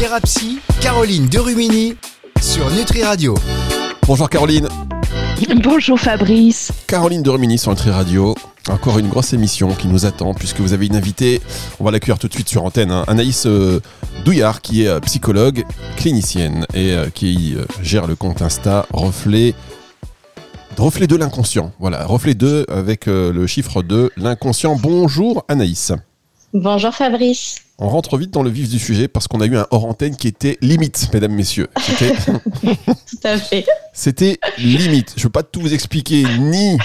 Thérapie, Caroline Derumini sur Nutri Radio. Bonjour Caroline. Bonjour Fabrice. Caroline Derumini sur Nutri Radio. Encore une grosse émission qui nous attend puisque vous avez une invitée, on va l'accueillir tout de suite sur antenne, hein. Anaïs euh, Douillard qui est euh, psychologue, clinicienne et euh, qui gère le compte Insta Reflet Reflet de l'inconscient. Voilà, reflet 2 avec le chiffre 2, l'inconscient. Bonjour Anaïs. Bonjour Fabrice. On rentre vite dans le vif du sujet parce qu'on a eu un hors antenne qui était limite, mesdames, messieurs. Tout à fait. C'était limite. Je ne veux pas tout vous expliquer, ni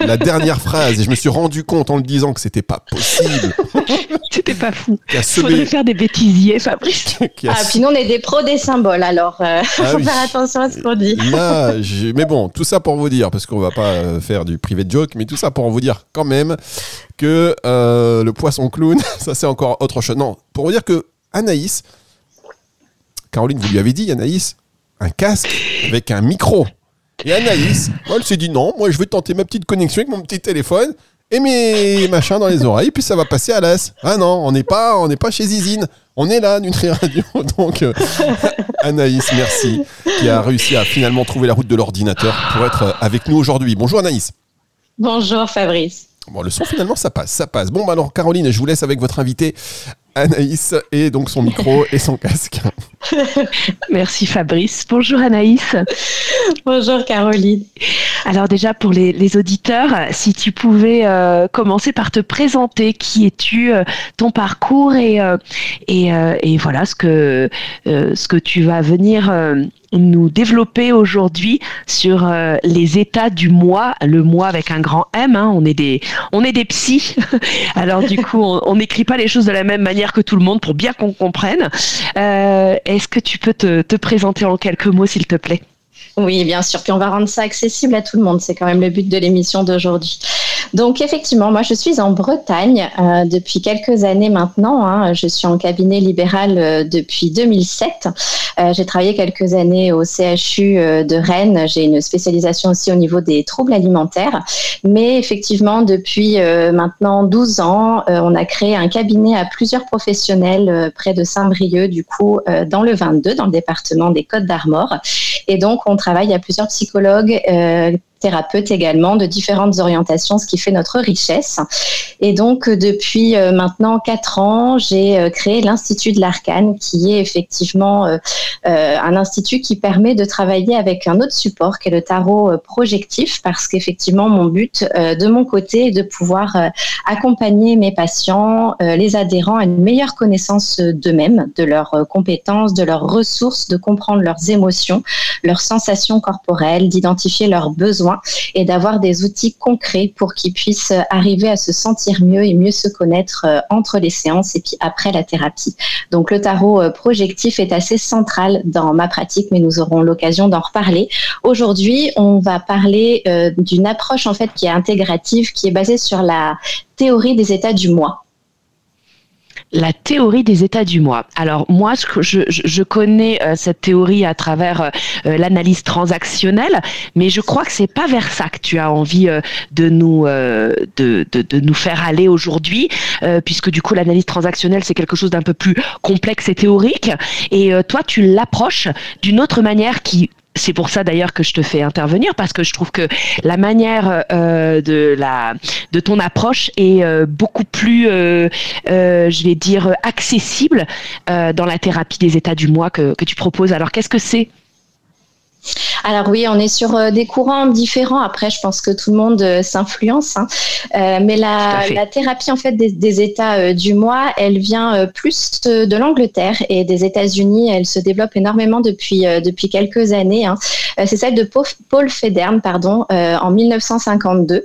la dernière phrase. Et je me suis rendu compte en le disant que c'était pas possible. C'était pas fou. Il faudrait faire des bêtisiers, Fabrice. ah, puis nous, on est des pros des symboles, alors euh, ah faut faire attention à ce qu'on dit. Là, mais bon, tout ça pour vous dire, parce qu'on va pas euh, faire du privé joke, mais tout ça pour vous dire quand même que euh, le poisson clown, ça c'est encore autre chose. Non, pour vous dire que Anaïs, Caroline, vous lui avez dit, Anaïs, un casque avec un micro. Et Anaïs, elle s'est dit non, moi je vais tenter ma petite connexion avec mon petit téléphone et mes machins dans les oreilles, puis ça va passer à l'as. Ah non, on n'est pas, on n'est pas chez Zizine. On est là, Nutri Radio. Donc, euh, Anaïs, merci, qui a réussi à finalement trouver la route de l'ordinateur pour être avec nous aujourd'hui. Bonjour Anaïs. Bonjour Fabrice. Bon, le son finalement, ça passe, ça passe. Bon, bah alors Caroline, je vous laisse avec votre invité Anaïs et donc son micro et son casque. Merci Fabrice. Bonjour Anaïs. Bonjour Caroline. Alors déjà pour les, auditeurs, si tu pouvais euh, commencer par te présenter, qui es-tu, euh, ton parcours et, euh, et, voilà ce que, ce que tu vas venir nous développer aujourd'hui sur euh, les états du moi, le moi avec un grand M. Hein, on est des, on psys. Alors du coup, on n'écrit pas les choses de la même manière que tout le monde pour bien qu'on comprenne. Euh, est-ce que tu peux te présenter en quelques mots, s'il te plaît? Oui, bien sûr. Puis on va rendre ça accessible à tout le monde. C'est quand même le but de l'émission d'aujourd'hui. Donc effectivement, moi je suis en Bretagne euh, depuis quelques années maintenant. Hein. Je suis en cabinet libéral euh, depuis 2007. Euh, j'ai travaillé quelques années au CHU de Rennes. J'ai une spécialisation aussi au niveau des troubles alimentaires. Mais effectivement, depuis maintenant 12 ans, on a créé un cabinet à plusieurs professionnels près de Saint-Brieuc, du coup, dans le 22, dans le département des Côtes d'Armor. Et donc, on travaille à plusieurs psychologues thérapeute également de différentes orientations, ce qui fait notre richesse. Et donc, euh, depuis euh, maintenant quatre ans, j'ai euh, créé l'Institut de l'Arcane, qui est effectivement un institut qui permet de travailler avec un autre support, qui est le tarot projectif, parce qu'effectivement, mon but de mon côté est de pouvoir accompagner mes patients, les adhérents à une meilleure connaissance d'eux-mêmes, de leurs compétences, de leurs ressources, de comprendre leurs émotions, leurs sensations corporelles, d'identifier leurs besoins et d'avoir des outils concrets pour qu'ils puissent arriver à se sentir mieux et mieux se connaître euh, entre les séances et puis après la thérapie. Donc le tarot euh, projectif est assez central dans ma pratique, mais nous aurons l'occasion d'en reparler. Aujourd'hui, on va parler euh, d'une approche en fait qui est intégrative, qui est basée sur la théorie des états du moi la théorie des états du moi. Alors moi, je, connais euh, cette théorie à travers euh, euh, l'analyse transactionnelle, mais je crois que c'est pas vers ça que tu as envie de nous de, de, nous faire aller aujourd'hui, puisque du coup l'analyse transactionnelle c'est quelque chose d'un peu plus complexe et théorique, et toi tu l'approches d'une autre manière qui c'est pour ça d'ailleurs que je te fais intervenir parce que je trouve que la manière euh, de la de ton approche est euh, beaucoup plus, euh, je vais dire, accessible dans la thérapie des états du moi que, que tu proposes. Alors qu'est-ce que c'est? Alors oui, on est sur euh, des courants différents. Après, je pense que tout le monde euh, s'influence. Hein. Euh, mais la, thérapie en fait des, états du moi, elle vient plus de, l'Angleterre et des États-Unis. Elle se développe énormément depuis depuis quelques années. Hein. C'est celle de Paul Federn, pardon, en 1952.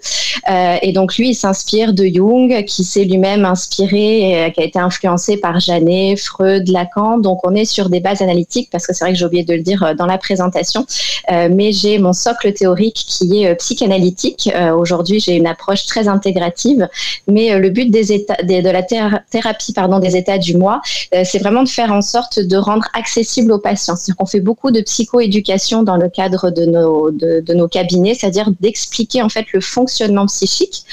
et donc lui, il s'inspire de Jung, qui s'est lui-même inspiré, et, qui a été influencé par Janet, Freud, Lacan. Donc on est sur des bases analytiques parce que c'est vrai que j'ai oublié de le dire dans la présentation. Mais j'ai mon socle théorique qui est psychanalytique. Aujourd'hui, j'ai une approche très intégrative, mais le but des états, de la thérapie pardon, des états du moi, c'est vraiment de faire en sorte de rendre accessible aux patients. C'est-à-dire qu'on fait beaucoup de psychoéducation dans le cadre de nos, de, de nos cabinets, c'est-à-dire d'expliquer en fait le fonctionnement psychique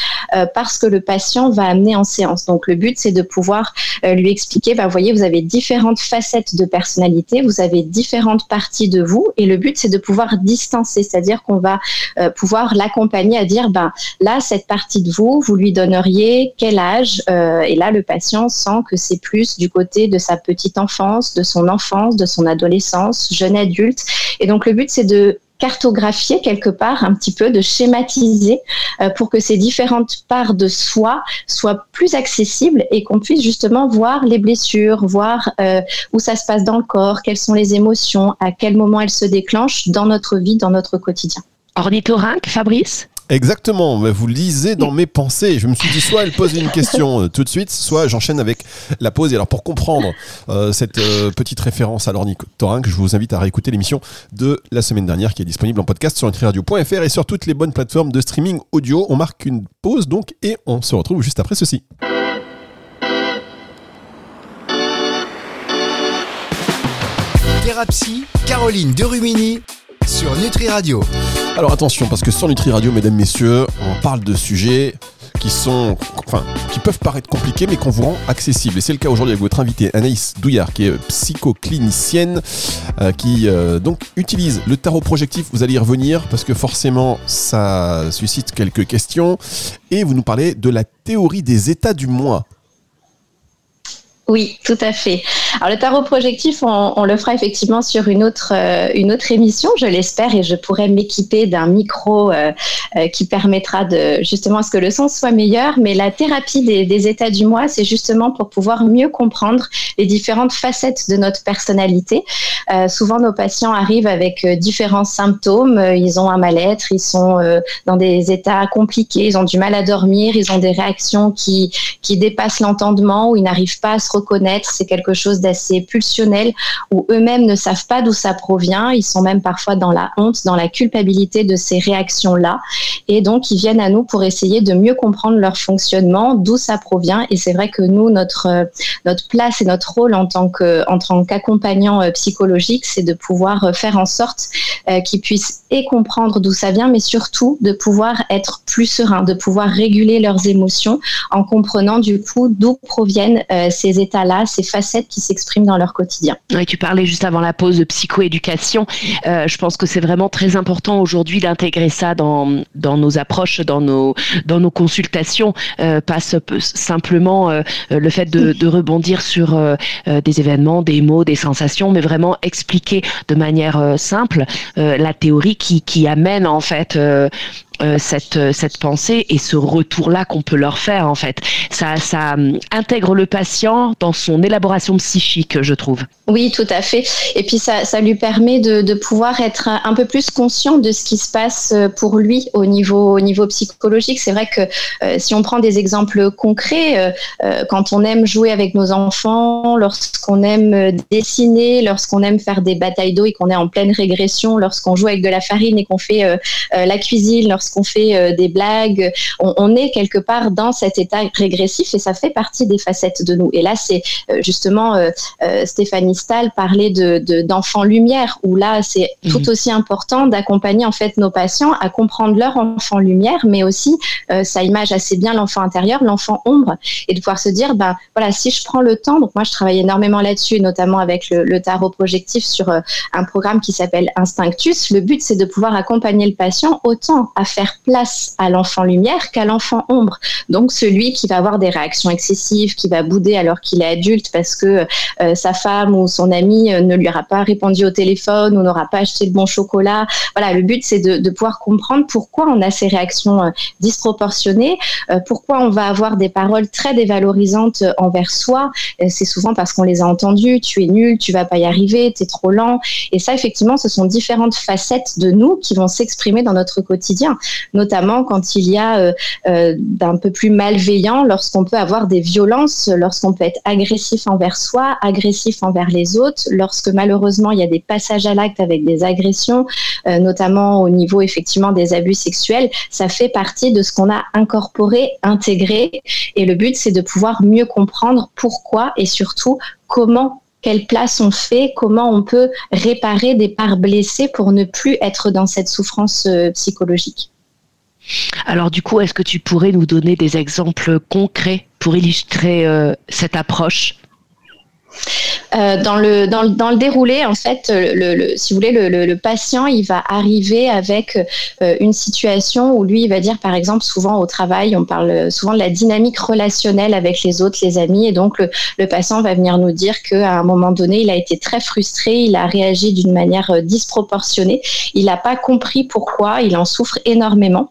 parce que le patient va amener en séance. Donc le but, c'est de pouvoir lui expliquer, bah, voyez, vous avez différentes facettes de personnalité, vous avez différentes parties de vous, et le but, c'est de pouvoir distancer, c'est-à-dire qu'on va euh, pouvoir l'accompagner à dire, ben là, cette partie de vous, vous lui donneriez quel âge euh, Et là, le patient sent que c'est plus du côté de sa petite enfance, de son enfance, de son adolescence, jeune adulte. Et donc, le but, c'est de cartographier quelque part un petit peu, de schématiser euh, pour que ces différentes parts de soi soient plus accessibles et qu'on puisse justement voir les blessures, voir euh, où ça se passe dans le corps, quelles sont les émotions, à quel moment elles se déclenchent dans notre vie, dans notre quotidien. Ornithorynque, Fabrice? Exactement, vous lisez dans mes pensées. Je me suis dit, soit elle pose une question euh, tout de suite, soit j'enchaîne avec la pause. Et alors, pour comprendre euh, cette euh, petite référence à l'ornithorynque, je vous invite à réécouter l'émission de la semaine dernière qui est disponible en podcast sur nutriradio.fr et sur toutes les bonnes plateformes de streaming audio. On marque une pause donc et on se retrouve juste après ceci. Thérapie, Caroline Derumini sur Nutri Radio. Alors attention, parce que sur Nutri Radio, mesdames, messieurs, on parle de sujets qui sont, enfin, qui peuvent paraître compliqués, mais qu'on vous rend accessibles. Et c'est le cas aujourd'hui avec votre invitée Anaïs Douillard, qui est psychoclinicienne, euh, qui euh, donc utilise le tarot projectif. Vous allez y revenir parce que forcément, ça suscite quelques questions. Et vous nous parlez de la théorie des états du moi. Oui, tout à fait. Alors le tarot projectif, on, le fera effectivement sur une autre, euh, une autre émission, je l'espère, et je pourrais m'équiper d'un micro euh, euh, qui permettra de justement à ce que le son soit meilleur. Mais la thérapie des, états du moi, c'est justement pour pouvoir mieux comprendre les différentes facettes de notre personnalité. souvent, nos patients arrivent avec différents symptômes. Ils ont un mal-être, ils sont dans des états compliqués, ils ont du mal à dormir, ils ont des réactions qui, qui dépassent l'entendement ou ils n'arrivent pas à se reconnaître. C'est quelque chose d'assez pulsionnel où eux-mêmes ne savent pas d'où ça provient. Ils sont même parfois dans la honte, dans la culpabilité de ces réactions-là. Et donc, ils viennent à nous pour essayer de mieux comprendre leur fonctionnement, d'où ça provient. Et c'est vrai que nous, notre, euh, notre place et notre rôle en tant que, en tant qu'accompagnant euh, psychologique, c'est de pouvoir euh, faire en sorte qu'ils puissent et comprendre d'où ça vient, mais surtout de pouvoir être plus serein, de pouvoir réguler leurs émotions en comprenant du coup d'où proviennent ces états-là, ces facettes qui s'expriment dans leur quotidien. Oui, tu parlais juste avant la pause de psychoéducation. Euh, je pense que c'est vraiment très important aujourd'hui d'intégrer ça dans, dans nos approches, dans nos, dans nos consultations, euh, pas simplement euh, le fait de, de rebondir sur euh, des événements, des mots, des sensations, mais vraiment expliquer de manière simple la théorie qui, qui amène en fait euh, cette, euh, cette pensée et ce retour-là qu'on peut leur faire, en fait. Ça, ça hum, intègre le patient dans son élaboration psychique, je trouve. Oui, tout à fait. Et puis, ça, ça lui permet de, de, pouvoir être un peu plus conscient de ce qui se passe euh, pour lui au niveau, au niveau psychologique. C'est vrai que si on prend des exemples concrets, quand on aime jouer avec nos enfants, lorsqu'on aime dessiner, lorsqu'on aime faire des batailles d'eau et qu'on est en pleine régression, lorsqu'on joue avec de la farine et qu'on fait la cuisine, qu'on fait euh, des blagues, on, est quelque part dans cet état régressif et ça fait partie des facettes de nous. Et là, c'est euh, justement euh, Stéphanie Stahl parlait de d'enfants lumière, où là, c'est mhm. tout aussi important d'accompagner en fait nos patients à comprendre leur enfant lumière, mais aussi ça image assez bien l'enfant intérieur, l'enfant ombre, et de pouvoir se dire, ben voilà, si je prends le temps, donc moi je travaille énormément là-dessus, notamment avec le, le, tarot projectif sur un programme qui s'appelle Instinctus. Le but, c'est de pouvoir accompagner le patient autant à faire place à l'enfant lumière qu'à l'enfant ombre. Donc celui qui va avoir des réactions excessives, qui va bouder alors qu'il est adulte parce que euh, sa femme ou son ami euh, ne lui aura pas répondu au téléphone ou n'aura pas acheté le bon chocolat. Voilà, le but c'est de, pouvoir comprendre pourquoi on a ces réactions euh, disproportionnées, pourquoi on va avoir des paroles très dévalorisantes envers soi. c'est souvent parce qu'on les a entendues. Tu es nul, tu vas pas y arriver, tu es trop lent. Et ça, effectivement, ce sont différentes facettes de nous qui vont s'exprimer dans notre quotidien. Notamment quand il y a d'un peu plus malveillant, lorsqu'on peut avoir des violences, lorsqu'on peut être agressif envers soi, agressif envers les autres, lorsque malheureusement il y a des passages à l'acte avec des agressions, notamment au niveau effectivement des abus sexuels, ça fait partie de ce qu'on a incorporé, intégré, et le but c'est de pouvoir mieux comprendre pourquoi et surtout comment quelle place on fait, comment on peut réparer des parts blessées pour ne plus être dans cette souffrance euh, psychologique. Alors du coup, est-ce que tu pourrais nous donner des exemples concrets pour illustrer euh, cette approche? Euh, dans, le, déroulé, en fait, si vous voulez, le, patient, il va arriver avec euh, une situation où lui, il va dire, par exemple, souvent au travail, on parle souvent de la dynamique relationnelle avec les autres, les amis, et donc le, patient va venir nous dire qu'à un moment donné, il a été très frustré, il a réagi d'une manière disproportionnée, il n'a pas compris pourquoi, il en souffre énormément.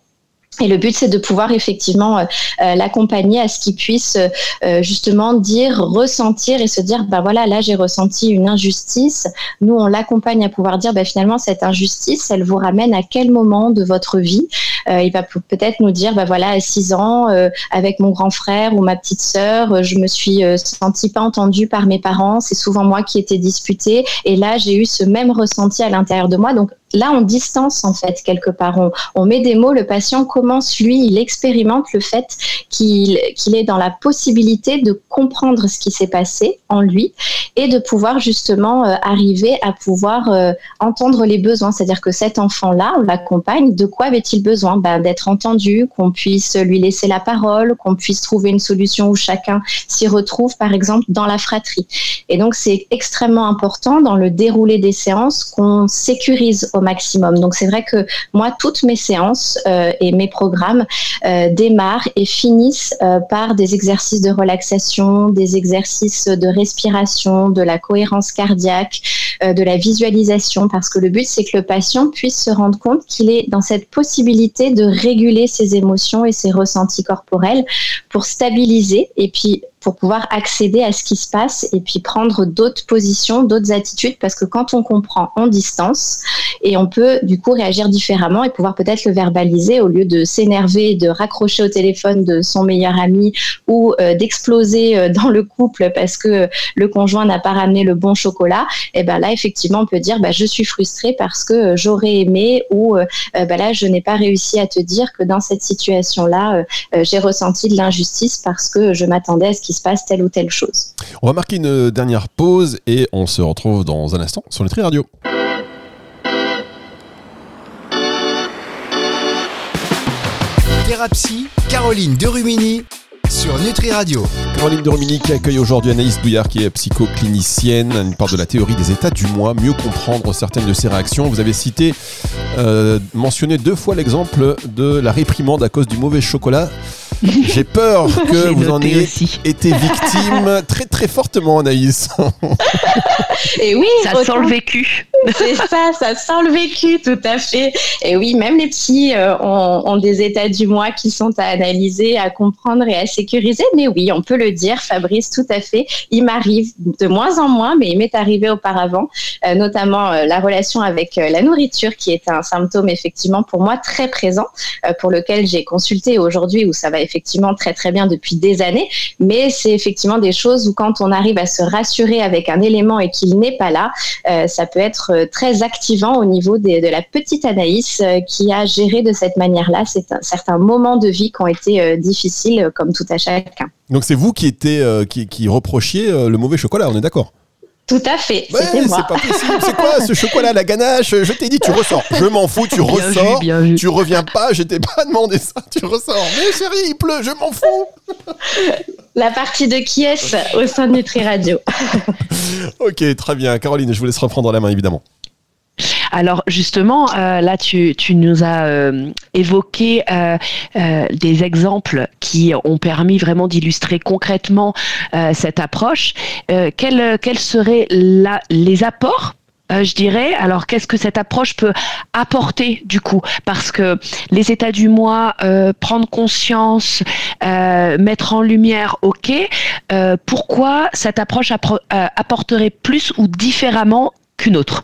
Et le but, c'est de pouvoir effectivement euh, euh, l'accompagner à ce qu'il puisse euh, justement dire, ressentir et se dire, bah voilà, là j'ai ressenti une injustice. Nous, on l'accompagne à pouvoir dire, bah finalement cette injustice, elle vous ramène à quel moment de votre vie? Il va peut-être nous dire, bah voilà, à 6 ans, avec mon grand frère ou ma petite sœur, je me suis sentie pas entendue par mes parents. C'est souvent moi qui étais disputée. Et là, j'ai eu ce même ressenti à l'intérieur de moi. Donc là, on distance en fait quelque part. On, met des mots. Le patient commence, lui, il expérimente le fait qu'il est dans la possibilité de comprendre ce qui s'est passé en lui et de pouvoir justement euh, arriver à pouvoir euh, entendre les besoins. C'est-à-dire que cet enfant-là, on l'accompagne. De quoi avait-il besoin? Ben, D'être entendu, qu'on puisse lui laisser la parole, qu'on puisse trouver une solution où chacun s'y retrouve, par exemple, dans la fratrie. Et donc, c'est extrêmement important dans le déroulé des séances qu'on sécurise au maximum. Donc c'est vrai que moi, toutes mes séances euh, et mes programmes euh, démarrent et finissent euh, par des exercices de relaxation, des exercices de respiration, de la cohérence cardiaque, de la visualisation, parce que le but, c'est que le patient puisse se rendre compte qu'il est dans cette possibilité de réguler ses émotions et ses ressentis corporels pour stabiliser et puis pour pouvoir accéder à ce qui se passe et puis prendre d'autres positions, d'autres attitudes, parce que quand on comprend, on distance et on peut du coup réagir différemment et pouvoir peut-être le verbaliser au lieu de s'énerver, de raccrocher au téléphone de son meilleur ami ou euh, d'exploser euh, dans le couple parce que le conjoint n'a pas ramené le bon chocolat. Et ben là, effectivement, on peut dire bah, je suis frustrée parce que euh, j'aurais aimé ou bah, là, je n'ai pas réussi à te dire que dans cette situation-là, j'ai ressenti de l'injustice parce que je m'attendais à ce qu'il se passe telle ou telle chose. On va marquer une dernière pause et on se retrouve dans un instant sur Nutri Radio. Thérapie, Caroline Derumini sur Nutri Radio. Caroline Derumini qui accueille aujourd'hui Anaïs Douillard qui est psychoclinicienne. Elle parle de la théorie des états du moi, mieux comprendre certaines de ses réactions. Vous avez cité, euh, mentionné deux fois l'exemple de la réprimande à cause du mauvais chocolat. J'ai peur que vous en ayez été victime très très fortement, Anaïs. Et oui, ça sent le vécu. C'est ça, ça sent le vécu, tout à fait. Et oui, même les petits euh, ont, des états du moi qui sont à analyser, à comprendre et à sécuriser. Mais oui, on peut le dire, Fabrice, tout à fait. Il m'arrive de moins en moins, mais il m'est arrivé auparavant, euh, notamment euh, la relation avec la nourriture, qui est un symptôme effectivement pour moi très présent, pour lequel j'ai consulté aujourd'hui, où ça va effectivement très très bien depuis des années. Mais c'est effectivement des choses où quand on arrive à se rassurer avec un élément et qu'il n'est pas là, ça peut être euh, très activant au niveau de la petite Anaïs euh, qui a géré de cette manière-là certains moments de vie qui ont été euh, difficiles comme tout à chacun. Donc c'est vous qui, qui, qui reprochiez le mauvais chocolat, on est d'accord? Tout à fait. c'est pas possible. C'est quoi ce chocolat, la ganache? Je t'ai dit, tu ressors. Je m'en fous, tu ressors. Tu reviens pas, je t'ai pas demandé ça, tu ressors. Mais chérie, il pleut, je m'en fous. La partie de qui est-ce? Au sein de Nutri Radio. ok, très bien. Caroline, je vous laisse reprendre la main, évidemment. Alors justement, euh, là, tu, nous as euh, évoqué euh, des exemples qui ont permis vraiment d'illustrer concrètement cette approche. quels, seraient les apports je dirais? Alors, qu'est-ce que cette approche peut apporter du coup? Parce que les états du moi, prendre conscience, mettre en lumière, ok. pourquoi cette approche apporterait plus ou différemment qu'une autre?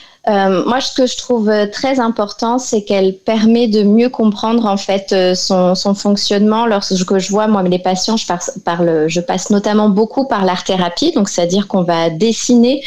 euh, moi, ce que je trouve euh, très important, c'est qu'elle permet de mieux comprendre en fait euh, son, fonctionnement. Lorsque je vois moi les patients, je, passe notamment beaucoup par l'art thérapie, donc c'est-à-dire qu'on va dessiner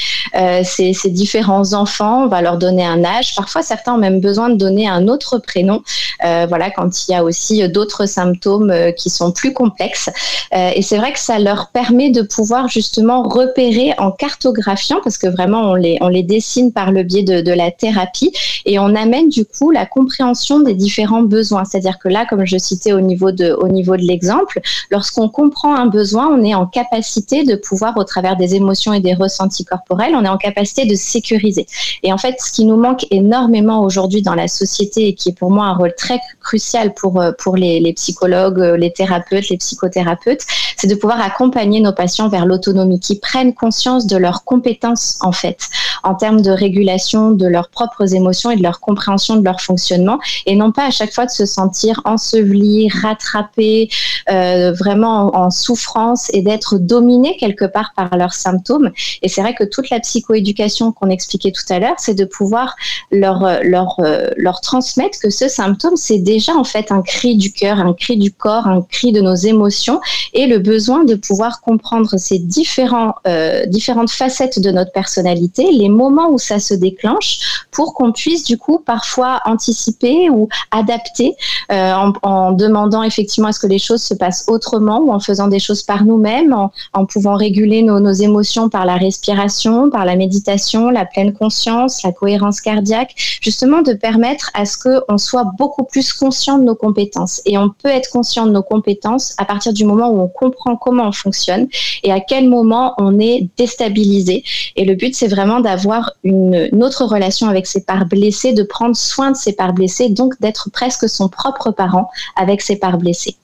ces, différents enfants, on va leur donner un âge. Parfois, certains ont même besoin de donner un autre prénom. Voilà, quand il y a aussi d'autres symptômes qui sont plus complexes. et c'est vrai que ça leur permet de pouvoir justement repérer en cartographiant, parce que vraiment on les, on les dessine par le biais de, la thérapie et on amène du coup la compréhension des différents besoins. C'est-à-dire que là, comme je citais au niveau de, au niveau de l'exemple, lorsqu'on comprend un besoin, on est en capacité de pouvoir, au travers des émotions et des ressentis corporels, on est en capacité de sécuriser. Et en fait, ce qui nous manque énormément aujourd'hui dans la société et qui est pour moi un rôle très crucial pour, euh, pour les, psychologues, euh, les thérapeutes, les psychothérapeutes, c'est de pouvoir accompagner nos patients vers l'autonomie, qui prennent conscience de leurs compétences en fait, en termes de régulation de leurs propres émotions et de leur compréhension de leur fonctionnement, et non pas à chaque fois de se sentir enseveli, rattrapé, euh, vraiment en, souffrance et d'être dominé quelque part par leurs symptômes. Et c'est vrai que toute la psychoéducation qu'on expliquait tout à l'heure, c'est de pouvoir leur, leur, euh, leur transmettre que ce symptôme, c'est déjà en fait un cri du cœur, un cri du corps, un cri de nos émotions, et le besoin de pouvoir comprendre ces différents, euh, différentes facettes de notre personnalité, les moments où ça se déclenche, pour qu'on puisse du coup parfois anticiper ou adapter euh, en, en, demandant effectivement est-ce que les choses se passent autrement ou en faisant des choses par nous-mêmes, en, en, pouvant réguler nos, nos, émotions par la respiration, par la méditation, la pleine conscience, la cohérence cardiaque, justement de permettre à ce qu'on soit beaucoup plus conscient de nos compétences. Et on peut être conscient de nos compétences à partir du moment où on comprend comment on fonctionne et à quel moment on est déstabilisé. Et le but, c'est vraiment d'avoir une, une, autre relation avec ses parts blessées, de prendre soin de ses parts blessées, donc d'être presque son propre parent avec ses parts blessées.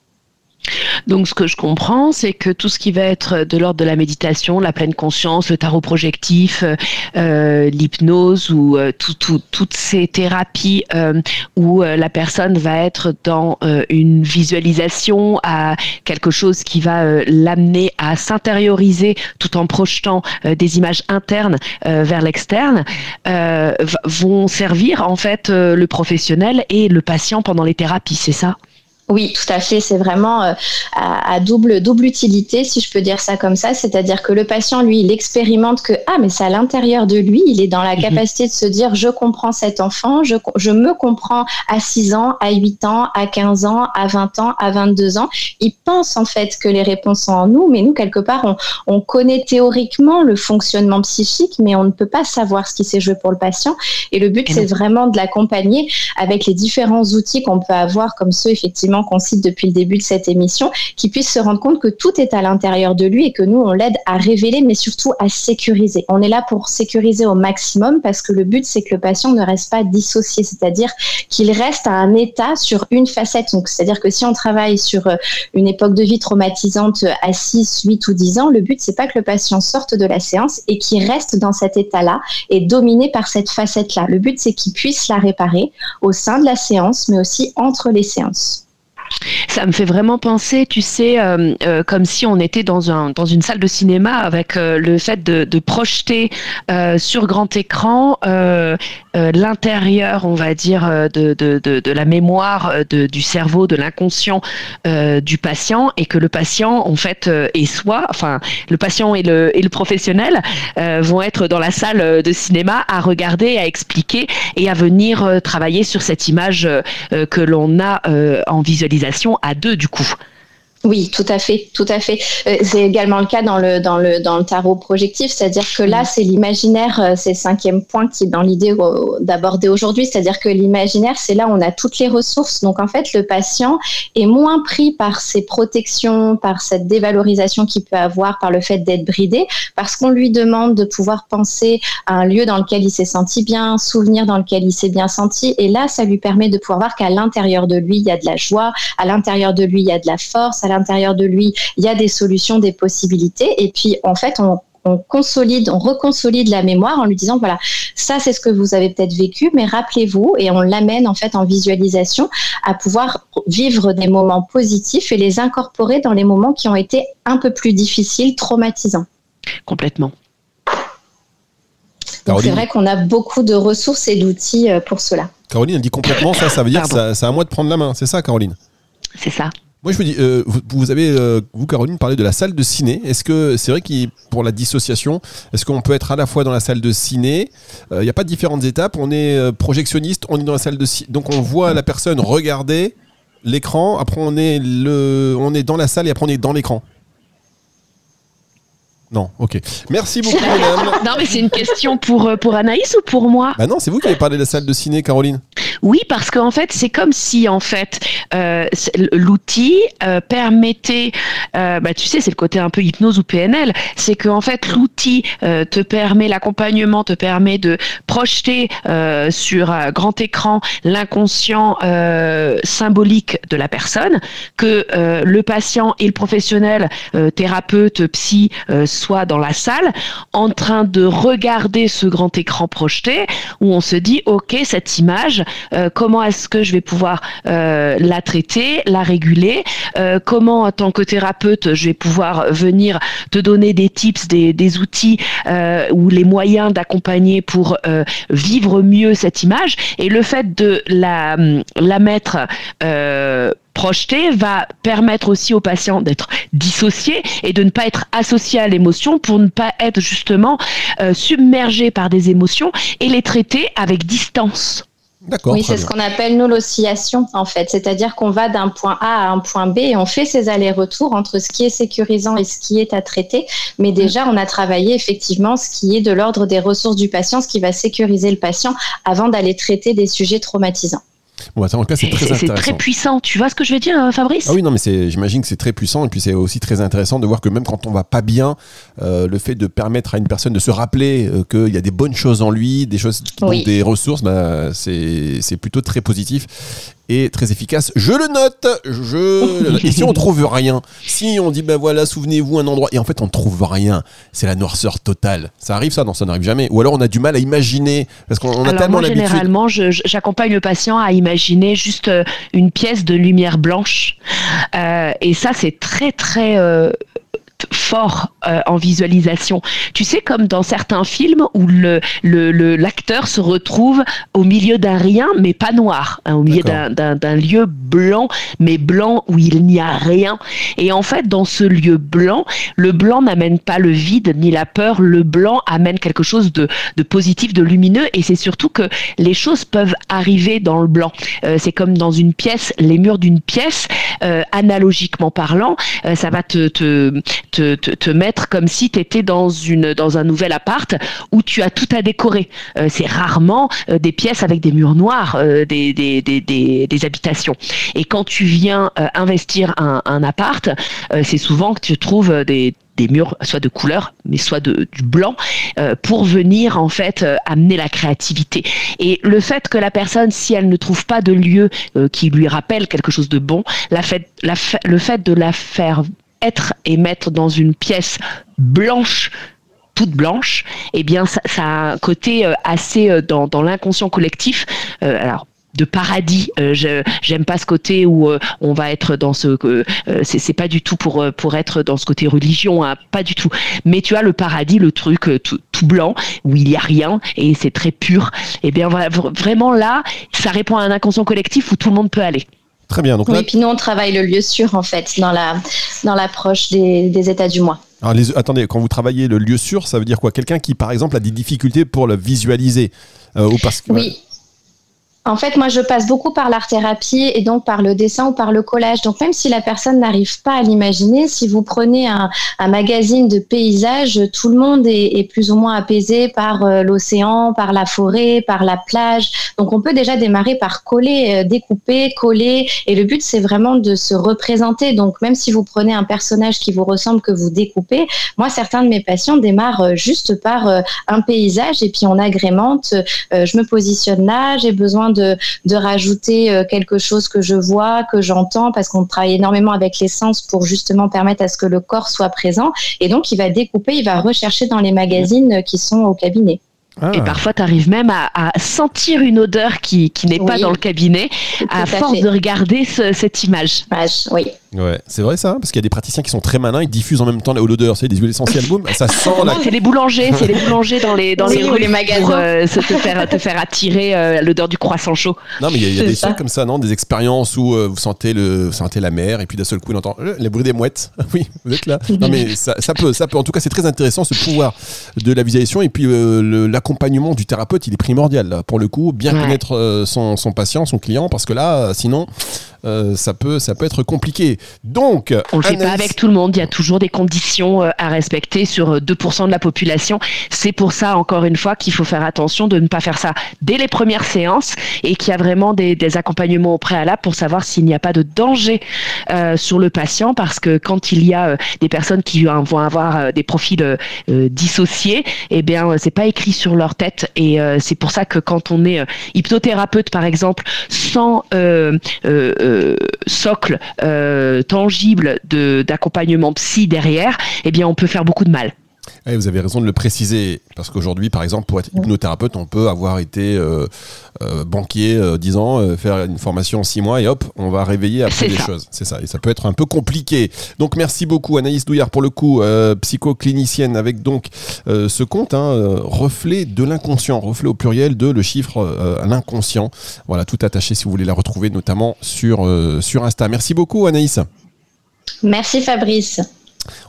Donc, ce que je comprends, c'est que tout ce qui va être de l'ordre de la méditation, la pleine conscience, le tarot projectif, euh, l'hypnose ou euh, tout, tout, toutes ces thérapies euh, où euh, la personne va être dans euh, une visualisation à quelque chose qui va euh, l'amener à s'intérioriser tout en projetant des images internes vers l'externe, vont servir en fait le professionnel et le patient pendant les thérapies, c'est ça? Oui, tout à fait. C'est vraiment euh, à, à, double, double utilité, si je peux dire ça comme ça. C'est-à-dire que le patient, lui, il expérimente que, ah, mais c'est à l'intérieur de lui. Il est dans la mhm. capacité de se dire, je comprends cet enfant, je, je me comprends à 6 ans, à 8 ans, à 15 ans, à 20 ans, à 22 ans. Il pense en fait que les réponses sont en nous, mais nous, quelque part, on, on connaît théoriquement le fonctionnement psychique, mais on ne peut pas savoir ce qui s'est joué pour le patient. Et le but, c'est vraiment de l'accompagner avec les différents outils qu'on peut avoir, comme ceux, effectivement, qu'on cite depuis le début de cette émission, qui puisse se rendre compte que tout est à l'intérieur de lui et que nous, on l'aide à révéler, mais surtout à sécuriser. On est là pour sécuriser au maximum parce que le but, c'est que le patient ne reste pas dissocié, c'est-à-dire qu'il reste à un état sur une facette. C'est-à-dire que si on travaille sur euh, une époque de vie traumatisante à 6, 8 ou 10 ans, le but, c'est pas que le patient sorte de la séance et qu'il reste dans cet état-là et dominé par cette facette-là. Le but, c'est qu'il puisse la réparer au sein de la séance, mais aussi entre les séances. Ça me fait vraiment penser, tu sais, euh, euh, comme si on était dans, un, dans une salle de cinéma avec euh, le fait de, projeter sur grand écran euh, euh, l'intérieur, on va dire, de, de, de, de la mémoire de, du cerveau, de l'inconscient du patient, et que le patient, en fait, et soi, enfin, le patient et le, et le professionnel vont être dans la salle de cinéma à regarder, à expliquer et à venir travailler sur cette image que l'on a en visualisation à deux du coup. Oui, tout à fait, tout à fait. Euh, c'est également le cas dans le dans le dans le tarot projectif, c'est-à-dire que là, mm. c'est l'imaginaire, euh, c'est le cinquième point qui est dans l'idée d'aborder aujourd'hui, c'est-à-dire que l'imaginaire, c'est là où on a toutes les ressources. Donc en fait, le patient est moins pris par ses protections, par cette dévalorisation qu'il peut avoir, par le fait d'être bridé, parce qu'on lui demande de pouvoir penser à un lieu dans lequel il s'est senti bien, un souvenir dans lequel il s'est bien senti, et là, ça lui permet de pouvoir voir qu'à l'intérieur de lui, il y a de la joie, à l'intérieur de lui, il y a de la force, l'intérieur de lui, il y a des solutions, des possibilités. Et puis, en fait, on, on consolide, on reconsolide la mémoire en lui disant voilà, ça c'est ce que vous avez peut-être vécu, mais rappelez-vous et on l'amène en fait en visualisation à pouvoir vivre des moments positifs et les incorporer dans les moments qui ont été un peu plus difficiles, traumatisants. Complètement. Donc c'est vrai qu'on a beaucoup de ressources et d'outils pour cela. Caroline, elle dit complètement ça, ça veut dire que c'est à moi de prendre la main, c'est ça Caroline? C'est ça. Moi, je vous dis, euh, vous, avez, euh, vous, Caroline, parlé de la salle de ciné. Est-ce que c'est vrai qu'il pour la dissociation, est-ce qu'on peut être à la fois dans la salle de ciné euh, Il n'y a pas de différentes étapes. On est projectionniste, on est dans la salle de ciné. Donc, on voit la personne regarder l'écran. Après, on est, le, on est dans la salle et après, on est dans l'écran. Non, ok. Merci beaucoup, madame. non, mais c'est une question pour, pour Anaïs ou pour moi? Bah non, c'est vous qui avez parlé de la salle de ciné, Caroline. Oui, parce qu'en fait, c'est comme si, en fait, euh, l'outil euh, permettait, bah, tu sais, c'est le côté un peu hypnose ou PNL, c'est qu'en fait, l'outil te permet, l'accompagnement te permet de projeter sur un grand écran l'inconscient symbolique de la personne, que le patient et le professionnel, thérapeute, psy, soit dans la salle en train de regarder ce grand écran projeté où on se dit ok cette image euh, comment est-ce que je vais pouvoir euh, la traiter la réguler? Euh, comment en tant que thérapeute je vais pouvoir venir te donner des tips des, des outils ou les moyens d'accompagner pour vivre mieux cette image? Et le fait de la la mettre projeté va permettre aussi au patient d'être dissocié et de ne pas être associé à l'émotion pour ne pas être justement euh, submergé par des émotions et les traiter avec distance. D'accord. Oui, c'est ce qu'on appelle nous l'oscillation en fait, c'est-à-dire qu'on va d'un point A à un point B et on fait ces allers-retours entre ce qui est sécurisant et ce qui est à traiter. Mais déjà, on a travaillé effectivement ce qui est de l'ordre des ressources du patient, ce qui va sécuriser le patient avant d'aller traiter des sujets traumatisants. Bon, c'est très C'est très puissant. Tu vois ce que je veux dire, euh, Fabrice? Ah oui, non, mais j'imagine que c'est très puissant. Et puis, c'est aussi très intéressant de voir que même quand on va pas bien, euh, le fait de permettre à une personne de se rappeler euh, qu'il y a des bonnes choses en lui, des choses qui ont des ressources, bah, c'est plutôt très positif et très efficace. Je le note. Je... Et si on trouve rien, si on dit ben voilà, souvenez-vous un endroit, et en fait on trouve rien, c'est la noirceur totale. Ça arrive ça Non, ça n'arrive jamais. Ou alors on a du mal à imaginer parce qu'on a tellement l'habitude. Généralement, j'accompagne le patient à imaginer juste euh, une pièce de lumière blanche, euh, et ça c'est très très euh, fort euh, en visualisation. Tu sais, comme dans certains films où le, le, l'acteur se retrouve au milieu d'un rien, mais pas noir, hein, au milieu d'un, d'un, lieu blanc, mais blanc où il n'y a rien. Et en fait, dans ce lieu blanc, le blanc n'amène pas le vide ni la peur, le blanc amène quelque chose de, de positif, de lumineux, et c'est surtout que les choses peuvent arriver dans le blanc. Euh, c'est comme dans une pièce, les murs d'une pièce, euh, analogiquement parlant, ça va te, te, te, mettre comme si tu étais dans, une, dans un nouvel appart où tu as tout à décorer. Euh, c'est rarement euh, des pièces avec des murs noirs, euh, des, des, des, des, habitations. Et quand tu viens investir un, un appart, c'est souvent que tu trouves des des murs soit de couleur mais soit de, du blanc pour venir en fait amener la créativité et le fait que la personne si elle ne trouve pas de lieu qui lui rappelle quelque chose de bon la fait, la, le fait de la faire être et mettre dans une pièce blanche toute blanche, eh bien ça, a un côté euh, assez euh, dans, l'inconscient collectif. Euh, alors de paradis. j'aime pas ce côté où on va être dans ce c'est pas du tout pour pour être dans ce côté religion, hein, pas du tout. Mais tu as le paradis, le truc tout, blanc où il y a rien et c'est très pur. Et eh bien vraiment là, ça répond à un inconscient collectif où tout le monde peut aller. Très bien. Donc oui, puis nous, on travaille le lieu sûr, en fait, dans la dans l'approche des, des états du mois. Alors les, attendez, quand vous travaillez le lieu sûr, ça veut dire quoi? Quelqu'un qui, par exemple, a des difficultés pour le visualiser euh, ou parce que, Oui, en fait, moi, je passe beaucoup par l'art-thérapie et donc par le dessin ou par le collage. Donc, même si la personne n'arrive pas à l'imaginer, si vous prenez un, magazine de paysages, tout le monde est, plus ou moins apaisé par euh, l'océan, par la forêt, par la plage. Donc, on peut déjà démarrer par coller, euh, découper, coller. Et le but, c'est vraiment de se représenter. Donc, même si vous prenez un personnage qui vous ressemble, que vous découpez, moi, certains de mes patients démarrent euh, juste par un paysage et puis on agrémente. je me positionne là, j'ai besoin de, rajouter euh, quelque chose que je vois, que j'entends, parce qu'on travaille énormément avec les sens pour justement permettre à ce que le corps soit présent. Et donc, il va découper, il va rechercher dans les magazines qui sont au cabinet. Ah. Et parfois, tu arrives même à, sentir une odeur qui, n'est pas dans le cabinet à force de regarder cette image. Oui. Ouais, c'est vrai ça, parce qu'il y a des praticiens qui sont très malins, ils diffusent en même temps l'odeur, c'est des huiles essentielles, boum, ça sent la... C'est les boulangers, c'est les boulangers dans les dans Oui, les rues les magasins. pour euh, se- te faire te faire attirer euh, l'odeur du croissant chaud. Non mais il y a, y des ça. trucs comme ça, non Des expériences où euh, vous sentez le, vous sentez la mer et puis d'un seul coup on entend euh, les bruits des mouettes. oui, vous êtes là. Non mais ça, ça peut, ça peut. En tout cas, c'est très intéressant ce pouvoir de la visualisation et puis euh, le- l'accompagnement du thérapeute, il est primordial là, pour le coup. Bien Ouais. connaître euh, son, son patient, son client, parce que là, sinon, euh, ça peut, ça peut être compliqué. Donc, On le fait pas avec tout le monde. Il y a toujours des conditions euh, à respecter sur euh, 2% de la population. C'est pour ça, encore une fois, qu'il faut faire attention de ne pas faire ça dès les premières séances et qu'il y a vraiment des, des accompagnements au préalable pour savoir s'il n'y a pas de danger euh, sur le patient. Parce que quand il y a euh, des personnes qui euh, vont avoir euh, des profils euh, euh, dissociés, eh bien, euh, c'est pas écrit sur leur tête. Et euh, c'est pour ça que quand on est euh, hypnothérapeute, par exemple, sans euh, euh, euh, socle euh, tangible de d'accompagnement psy derrière, eh bien, on peut faire beaucoup de mal. Ouais, vous avez raison de le préciser, parce qu'aujourd'hui, par exemple, pour être hypnothérapeute, on peut avoir été euh, euh, banquier euh, 10 ans, euh, faire une formation en 6 mois, et hop, on va réveiller après des ça. choses. C'est ça, et ça peut être un peu compliqué. Donc merci beaucoup Anaïs Douillard pour le coup, psychoclinicienne, avec donc ce compte, hein, reflet de l'inconscient, reflet au pluriel de le chiffre à l'inconscient. Voilà, tout attaché si vous voulez la retrouver, notamment sur, sur Insta. Merci beaucoup Anaïs. Merci Fabrice.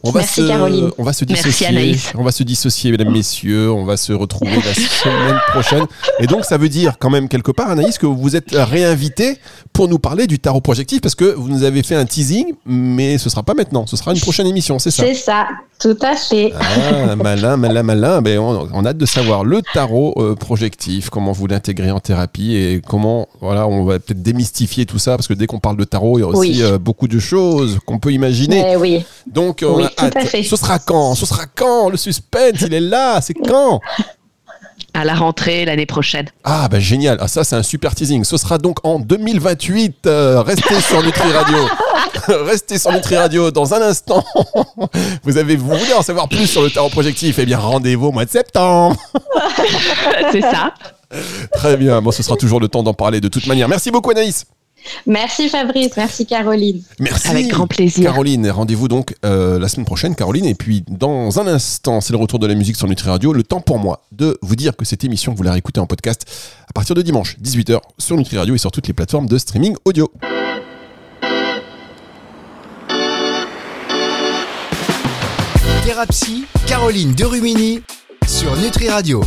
On va Merci, se, Caroline. On va se Merci, dissocier. Anaïs. On va se dissocier, mesdames, messieurs. On va se retrouver la semaine prochaine. Et donc, ça veut dire quand même quelque part, Anaïs, que vous êtes réinvité pour nous parler du tarot projectif parce que vous nous avez fait un teasing, mais ce sera pas maintenant. Ce sera une prochaine émission, c'est ça? C'est ça, tout à fait. ah, malin, malin, malin. Ben, on, on a hâte de savoir le tarot euh, projectif, comment vous l'intégrez en thérapie et comment, voilà, on va peut-être démystifier tout ça parce que dès qu'on parle de tarot, il y a aussi Oui. euh, beaucoup de choses qu'on peut imaginer. Eh oui. Donc, on Oui, a à fait. Ce sera quand? Ce sera quand? Le suspense, il est là. C'est quand? À la rentrée l'année prochaine. Ah, bah génial. Ah, ça, c'est un super teasing. Ce sera donc en 2028. Euh, restez sur Nutri Radio. restez sur Nutri Radio dans un instant. vous avez vous voulez en savoir plus sur le tarot projectif? Eh bien, rendez-vous au mois de septembre. C'est ça. Très bien. Bon, ce sera toujours le temps d'en parler de toute manière. Merci beaucoup, Anaïs. Merci Fabrice, merci Caroline. Merci. Avec grand plaisir. Caroline, rendez-vous donc euh, la semaine prochaine, Caroline. Et puis, dans un instant, c'est le retour de la musique sur Nutri Radio. Le temps pour moi de vous dire que cette émission, vous la réécoutez en podcast à partir de dimanche, 18h, sur Nutri Radio et sur toutes les plateformes de streaming audio. Thérapie, Caroline Derumini sur Nutri Radio.